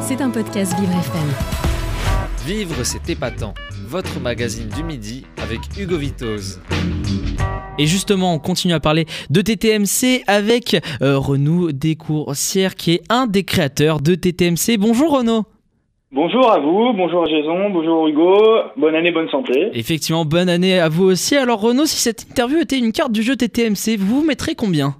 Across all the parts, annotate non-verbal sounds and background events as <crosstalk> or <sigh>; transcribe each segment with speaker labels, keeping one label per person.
Speaker 1: C'est un podcast Vivre FM.
Speaker 2: Vivre, c'est épatant. Votre magazine du midi avec Hugo Vitoz.
Speaker 3: Et justement, on continue à parler de TTMC avec euh, Renaud Descourcières, qui est un des créateurs de TTMC. Bonjour Renaud.
Speaker 4: Bonjour à vous, bonjour Jason, bonjour Hugo, bonne année, bonne santé.
Speaker 3: Effectivement, bonne année à vous aussi. Alors Renaud, si cette interview était une carte du jeu TTMC, vous vous mettrez combien?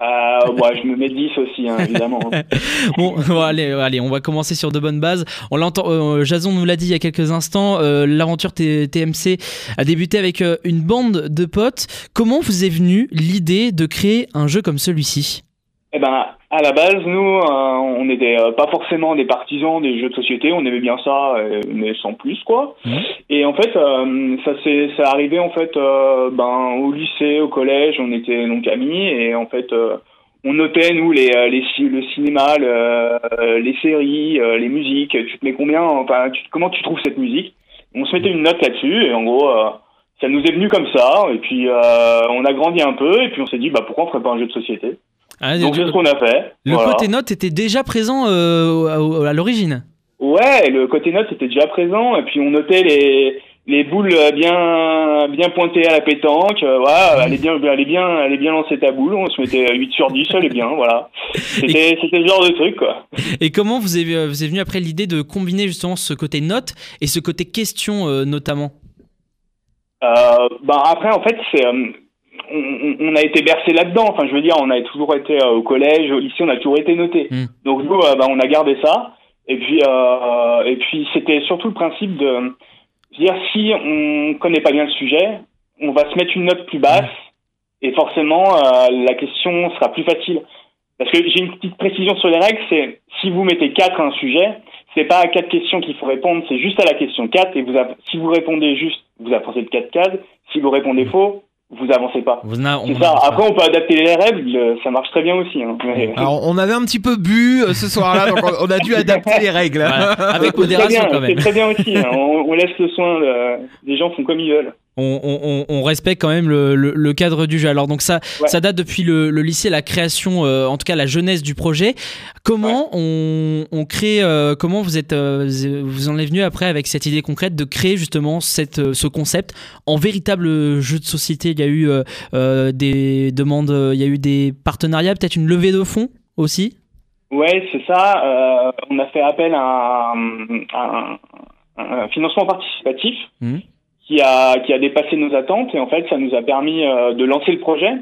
Speaker 4: Ouais, je me mets 10 aussi, hein, évidemment. <laughs>
Speaker 3: bon, allez, allez, on va commencer sur de bonnes bases. On l'entend, euh, Jason nous l'a dit il y a quelques instants, euh, l'aventure TMC a débuté avec une bande de potes. Comment vous est venue l'idée de créer un jeu comme celui-ci?
Speaker 4: Eh ben, à la base, nous, euh, on n'était euh, pas forcément des partisans des jeux de société, on aimait bien ça, euh, mais sans plus, quoi. Et en fait, ça s'est ça arrivé en fait, ben au lycée, au collège, on était donc amis. Et en fait, on notait nous les, les le cinéma, le, les séries, les musiques. Tu te mets combien Enfin, tu, comment tu trouves cette musique? On se mettait une note là-dessus. Et en gros. ça nous est venu comme ça, et puis on a grandi un peu, et puis on s'est dit, bah pourquoi on ferait pas un jeu de société?
Speaker 3: Ah,
Speaker 4: donc c'est ce qu'on a fait.
Speaker 3: Le
Speaker 4: Voilà.
Speaker 3: côté note était déjà présent euh, à, à l'origine.
Speaker 4: Ouais, le côté note était déjà présent et puis on notait les les boules bien bien pointées à la pétanque. euh, Voilà, elle est bien elle est bien elle est bien lancée ta boule, on se mettait 8 sur 10, elle est bien, voilà. <laughs> C'était c'était ce genre de truc quoi.
Speaker 3: Et comment vous est, vous est venu après l'idée de combiner justement ce côté note et ce côté question euh, notamment?
Speaker 4: Euh, bah après en fait c'est on, a été bercé là-dedans. Enfin, je veux dire, on a toujours été euh, au collège, au lycée, on a toujours été noté.
Speaker 3: Mm.
Speaker 4: Donc nous, euh, bah, on a gardé ça. Et puis, euh, et puis, c'était surtout le principe de dire si on connaît pas bien le sujet, on va se mettre une note plus basse, et forcément, euh, la question sera plus facile. Parce que j'ai une petite précision sur les règles, c'est si vous mettez 4 à un sujet, c'est pas à quatre questions qu'il faut répondre, c'est juste à la question 4 et vous si vous répondez juste, vous avancez de 4 cases, si vous répondez faux, vous avancez pas.
Speaker 3: Vous
Speaker 4: ça. Après, on peut adapter les règles, euh, ça marche très bien aussi. Hein. Mais-
Speaker 5: Alors, on avait un petit peu bu euh, ce soir-là, donc on a dû adapter les règles.
Speaker 3: Voilà, avec modération
Speaker 4: bien,
Speaker 3: quand même.
Speaker 4: C'est très bien aussi. hein. On, on laisse le soin. de- Les gens font comme ils veulent.
Speaker 3: On, on- on- on respecte quand même le, le- le cadre du jeu. Alors donc ça,
Speaker 4: Ouais.
Speaker 3: ça date depuis le, le lycée, la création, euh, en tout cas la jeunesse du projet. Comment on, on crée, euh, comment vous êtes, euh, vous en êtes venu après avec cette idée concrète de créer justement cette, ce concept en véritable jeu de société? Il y a eu des demandes, il y a eu des partenariats, peut-être une levée de fonds aussi?
Speaker 4: Ouais, c'est ça. On a fait appel à un, à un- un financement participatif
Speaker 3: Mhm.
Speaker 4: Qui a qui a dépassé nos attentes et en fait, ça nous a permis euh, de lancer le projet.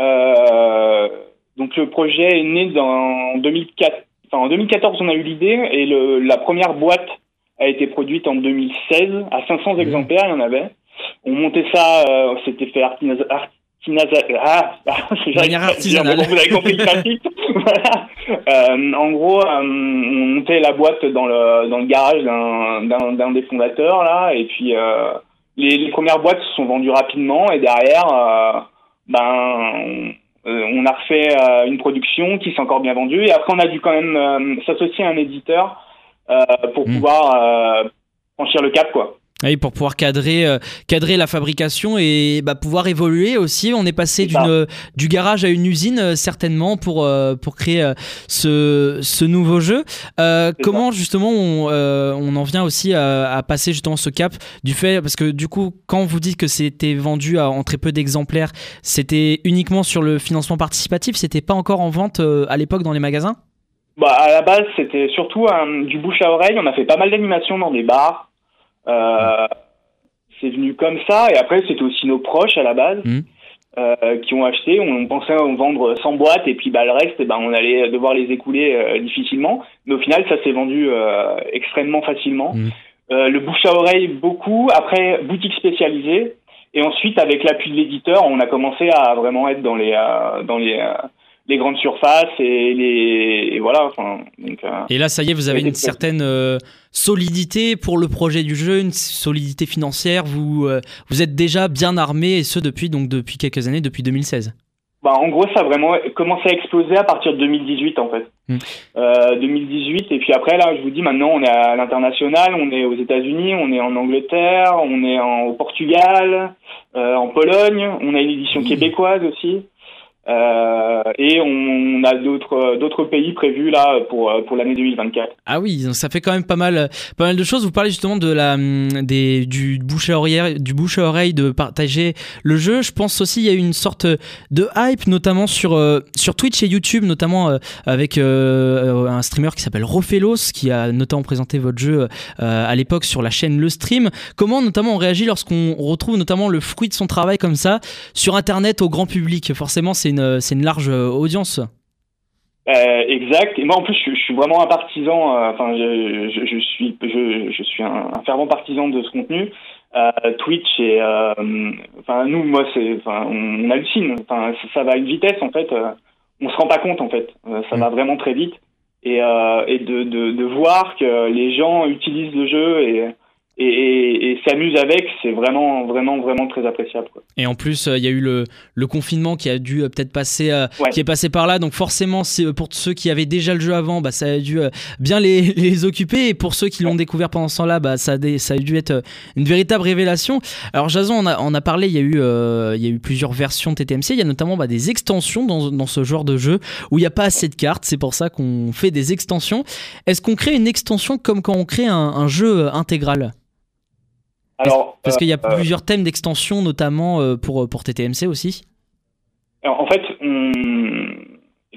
Speaker 4: Euh, donc le projet est né dans 2004. Enfin, en 2014, on a eu l'idée et le, la première boîte a été produite en 2016 à 500 exemplaires. Il y en avait. On montait ça. Euh, C'était fait artisanal. Ah, <laughs>
Speaker 3: artisanale.
Speaker 4: bon, vous avez compris le principe. <laughs> voilà. Euh, en gros, euh, on montait la boîte dans le dans le garage d'un d'un des fondateurs là, et puis les, les premières boîtes se sont vendues rapidement et derrière, euh, ben on, euh, on a refait euh, une production qui s'est encore bien vendue et après on a dû quand même euh, s'associer à un éditeur euh, pour
Speaker 3: Mm.
Speaker 4: pouvoir euh, franchir le cap quoi.
Speaker 3: Oui, pour pouvoir cadrer, euh, cadrer la fabrication et bah, pouvoir évoluer aussi. On est passé d'une, du garage à une usine, euh, certainement, pour, euh, pour créer euh, ce, ce nouveau jeu. Euh, comment, justement, on, euh, on en vient aussi à, à passer justement ce cap du fait, parce que du coup, quand vous dites que c'était vendu à- en très peu d'exemplaires, c'était uniquement sur le financement participatif, c'était pas encore en vente euh, à l'époque dans les magasins?
Speaker 4: Bah, à la base, c'était surtout euh, du bouche à oreille. On a fait pas mal d'animations dans des bars. Euh, c'est venu comme ça. Et après, c'était aussi nos proches à la base
Speaker 3: Mhm.
Speaker 4: euh, qui ont acheté. On pensait en vendre 100 boîtes et puis bah, le reste, ben, on allait devoir les écouler euh, difficilement. Mais au final, ça s'est vendu euh, extrêmement facilement.
Speaker 3: Mhm.
Speaker 4: Euh, le bouche à oreille, beaucoup. Après, boutique spécialisée. Et ensuite, avec l'appui de l'éditeur, on a commencé à vraiment être dans les, euh, dans les, euh, les grandes surfaces et les et voilà. Enfin, donc, euh,
Speaker 3: Et là, ça y est, vous avez une certaine euh, solidité pour le projet du jeu, une solidité financière. Vous, euh, vous êtes déjà bien armé, et ce depuis, donc, depuis quelques années, depuis 2016.
Speaker 4: Bah, en gros, ça a vraiment commencé à exploser à partir de 2018, en fait.
Speaker 3: Mm.
Speaker 4: Euh, 2018, et puis après, là, je vous dis, maintenant, on est à l'international, on est aux États-Unis, on est en Angleterre, on est en, au Portugal, en Pologne, on a une édition
Speaker 3: Oui.
Speaker 4: québécoise aussi. Euh, et on, a d'autres d'autres pays prévus là pour pour l'année 2024.
Speaker 3: Ah oui, ça fait quand même pas mal pas mal de choses. Vous parlez justement de la hum, des du bouche à oreille du bouche oreille de partager le jeu. Je pense aussi il y a eu une sorte de hype notamment sur sur Twitch et YouTube notamment avec un streamer qui s'appelle Rofelos qui a notamment présenté votre jeu à l'époque sur la chaîne Le Stream. Comment notamment on réagit lorsqu'on retrouve notamment le fruit de son travail comme ça sur internet au grand public? Forcément c'est euh, c'est une large euh, audience.
Speaker 4: Euh, exact. Et moi, en plus, je, suis vraiment un partisan. enfin, je, suis, je, suis un, fervent partisan de ce contenu. Twitch et, enfin, nous, moi, c'est, enfin, on, hallucine. Enfin, ça, va à une vitesse, en fait. on se rend pas compte, en fait. ça va mm. vraiment très vite. Et, et de, de, de, voir que les gens utilisent le jeu et et, et, et s'amuse avec, c'est vraiment, vraiment, vraiment très appréciable. Quoi.
Speaker 3: Et en plus, euh, il y a eu le, le, confinement qui a dû euh, peut-être passer, euh, qui est passé par là. Donc forcément, pour ceux qui avaient déjà le jeu avant, bah, ça a dû bien les, <laughs> les, occuper. Et pour ceux qui l'ont découvert pendant ce temps-là, bah, ça, a ça a dû être une véritable révélation. Alors Jason, on a, on a parlé, il y, a eu, il y a eu plusieurs versions de TTMC. Il y a notamment bah, des extensions dans, dans, ce genre de jeu où il n'y a pas assez de cartes. C'est pour ça qu'on fait des extensions. Est-ce qu'on crée une extension comme quand on crée un, un jeu intégral? Alors, parce qu'il y a euh, plusieurs thèmes d'extension, notamment euh, pour, pour TTMC aussi.
Speaker 4: en fait,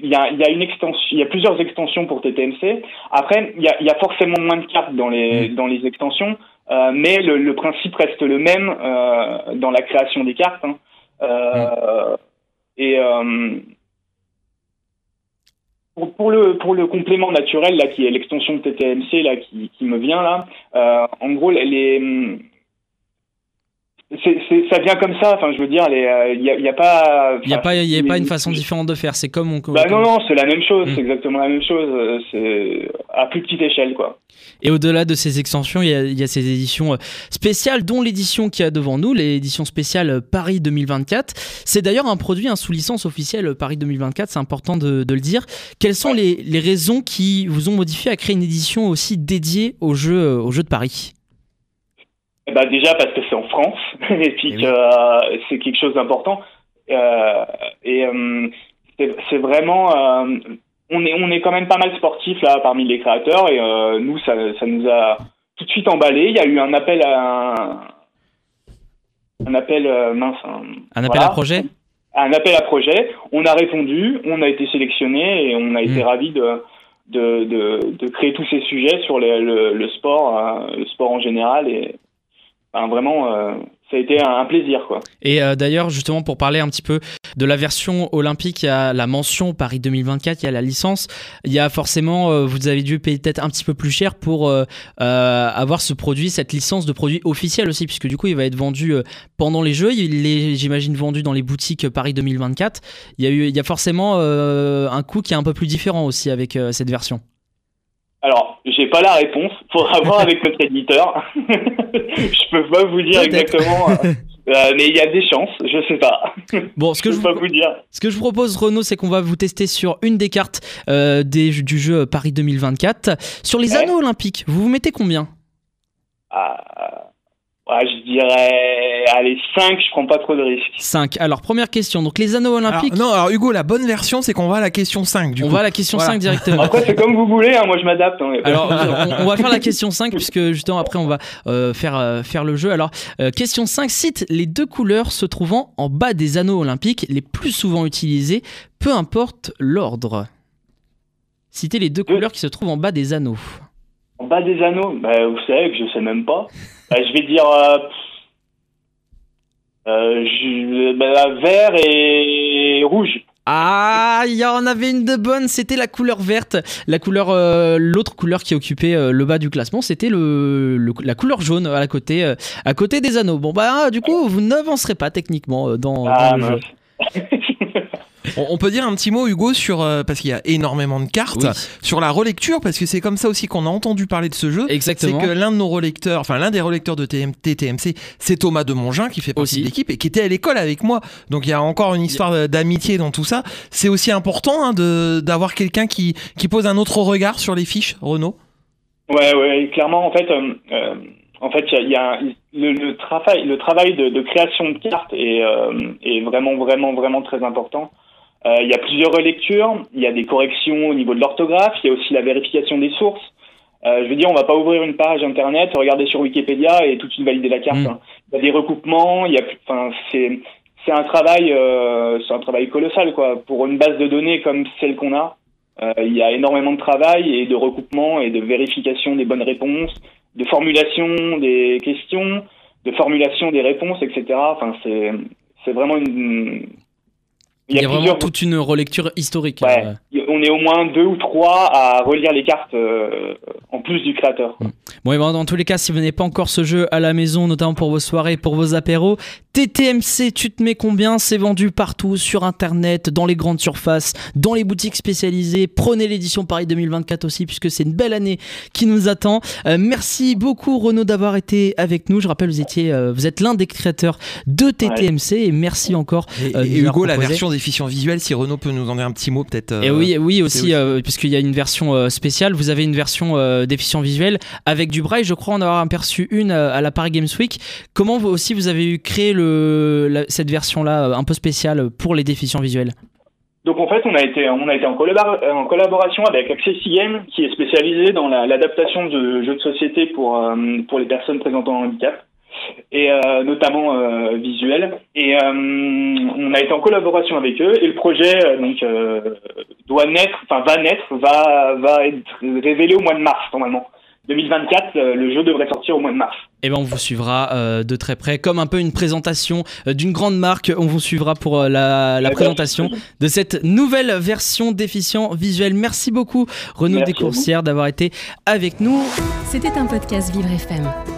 Speaker 4: il y a, y a, une extension, il y a plusieurs extensions pour TTMC. Après, il y a, y a forcément moins de cartes dans les, mm. dans les extensions, euh, mais le, le, principe reste le même euh, dans la création des cartes. Hein. Euh, mm. Et pour, pour, le, pour le complément naturel, là, qui est l'extension de TTMC, là, qui, qui me vient là, en gros, les c'est, ça vient comme ça. Enfin, je veux dire, il n'y euh, a, y a, pas.
Speaker 3: Il n'y a pas, y a pas une façon différente de faire. C'est comme on.
Speaker 4: Bah non, non, c'est la même chose. Mm. C'est exactement la même chose. Euh, c'est à plus petite échelle, quoi.
Speaker 3: Et au-delà de ces extensions, il y a, y a, ces éditions euh, spéciales, dont l'édition qui a devant nous, l'édition spéciale Paris 2024. C'est d'ailleurs un produit un sous licence officielle Paris 2024. C'est important de, de, le dire. Quelles sont les, les raisons qui vous ont modifié à créer une édition aussi dédiée au jeu, au jeu de Paris?
Speaker 4: Bah déjà parce que c'est en France <laughs> et puis que euh, c'est quelque chose d'important. Euh, et euh, c'est vraiment, on est on est quand même pas mal sportif là parmi les créateurs et nous ça ça nous a tout de suite emballé. Il y a eu un appel à un, un appel mince.
Speaker 3: Un, appel à projet?
Speaker 4: Un appel à projet. On a répondu, on a été sélectionné et on a été mmh. ravis de de, de, de, créer tous ces sujets sur le, le, le sport, le sport en général et, vraiment, euh, ça a été un, plaisir. Quoi.
Speaker 3: Et euh, d'ailleurs, justement, pour parler un petit peu de la version olympique, il y a la mention Paris 2024, il y a la licence. Il y a forcément, euh, vous avez dû payer peut-être un petit peu plus cher pour avoir ce produit, cette licence de produit officiel aussi, puisque du coup, il va être vendu pendant les Jeux. Il est, j'imagine, vendu dans les boutiques Paris 2024. Il y a, eu, il y a forcément un coût qui est un peu plus différent aussi avec cette version.
Speaker 4: Alors, j'ai pas la réponse. Faudra <laughs> voir avec notre éditeur. <laughs> je peux pas vous dire exactement. Euh, <laughs> euh, mais il y a des chances, je sais pas.
Speaker 3: Bon, ce que je, peux pas vous dire. Ce que je vous propose, Renaud, c'est qu'on va vous tester sur une des cartes euh, des, du jeu Paris 2024. Sur les anneaux olympiques, vous vous mettez combien?
Speaker 4: Ah, je dirais, allez, 5, je prends pas trop de risques.
Speaker 3: 5. Alors, première question. Donc, les anneaux olympiques.
Speaker 5: non, alors Hugo, la bonne version, c'est qu'on va à la question 5. Du
Speaker 3: on va à la question 5 directement.
Speaker 4: Après, c'est comme vous voulez, hein, moi je m'adapte. Hein,
Speaker 3: alors, on, va faire la question 5, puisque justement, après, on va euh, faire, euh, faire le jeu. Alors, euh, question 5 cite les deux couleurs se trouvant en bas des anneaux olympiques les plus souvent utilisées, peu importe l'ordre. Citez les deux couleurs qui se trouvent en bas des anneaux.
Speaker 4: En bas des anneaux? Bah, Vous savez que je sais même pas. Bah, je vais dire euh, euh, je, bah, vert et rouge.
Speaker 3: Ah, il y en avait une de bonne, c'était la couleur verte. La couleur, euh, l'autre couleur qui occupait le bas du classement, c'était le, la couleur jaune à côté, à côté des anneaux. Bon bah, du coup, vous n'avancerez pas techniquement dans, ah, le jeu. <laughs>
Speaker 5: On, peut dire un petit mot, Hugo, sur euh, parce qu'il y a énormément de cartes, sur la relecture, parce que c'est comme ça aussi qu'on a entendu parler de ce jeu.
Speaker 3: Exactement.
Speaker 5: C'est que l'un de nos relecteurs, enfin l'un des relecteurs de TMT, TMC, c'est Thomas de Mongin qui fait partie de l'équipe et qui était à l'école avec moi. Donc il y a encore une histoire d'amitié dans tout ça. C'est aussi important hein, de d'avoir quelqu'un qui qui pose un autre regard sur les fiches, Renaud.
Speaker 4: Ouais, ouais, clairement, en fait. Euh, euh, en fait, il y a, le, travail, le travail de, création de cartes est, est vraiment, vraiment, vraiment très important. Il y a plusieurs relectures, il y a des corrections au niveau de l'orthographe, il y a aussi la vérification des sources. Euh, je veux dire, on va pas ouvrir une page internet, regarder sur Wikipédia et tout de suite valider la carte. Mm. Hein. Il y a des recoupements, il y a, enfin, c'est c'est un travail, euh, c'est un travail colossal quoi. Pour une base de données comme celle qu'on a, euh, il y a énormément de travail et de recoupement et de vérification des bonnes réponses, de formulation des questions, de formulation des réponses, etc. Enfin, c'est c'est vraiment une,
Speaker 3: il y a, vraiment toute une relecture historique.
Speaker 4: Ouais. Euh. On est au moins deux ou trois à relire les cartes euh, en plus du créateur. Mm.
Speaker 3: Bon, et dans tous les cas, si vous n'avez pas encore ce jeu à la maison, notamment pour vos soirées, pour vos apéros, TTMC, tu te mets combien? C'est vendu partout, sur internet, dans les grandes surfaces, dans les boutiques spécialisées. Prenez l'édition Paris 2024 aussi, puisque c'est une belle année qui nous attend. Euh, merci beaucoup Renaud d'avoir été avec nous. Je rappelle, vous étiez, vous êtes l'un des créateurs de TTMC et merci encore.
Speaker 5: Et, Hugo, la version efficient visuelle, si Renault peut nous en dire un petit mot peut-être.
Speaker 3: et oui, oui aussi, euh, puisqu'il y a une version euh, spéciale, vous avez une version euh, d'efficient visuel avec du braille, je crois en avoir aperçu une à la Paris Games Week. Comment vous aussi vous avez eu créé le, cette version-là un peu spéciale pour les déficients visuels?
Speaker 4: Donc en fait, on a été, on a été en, en collaboration avec Accessi Game, qui est spécialisé dans l'adaptation de jeux de société pour, pour les personnes présentant un handicap et euh, notamment euh, visuel. Et euh, on a été en collaboration avec eux et le projet donc doit naître, enfin va naître, va va être révélé au mois de mars normalement. 2024, le jeu devrait sortir au mois de mars.
Speaker 3: Et eh ben on vous suivra de très près, comme un peu une présentation d'une grande marque. On vous suivra pour la, la présentation de cette nouvelle version déficient visuel. Merci beaucoup Renaud Descourcières d'avoir été avec nous.
Speaker 1: C'était un podcast Vivre FM.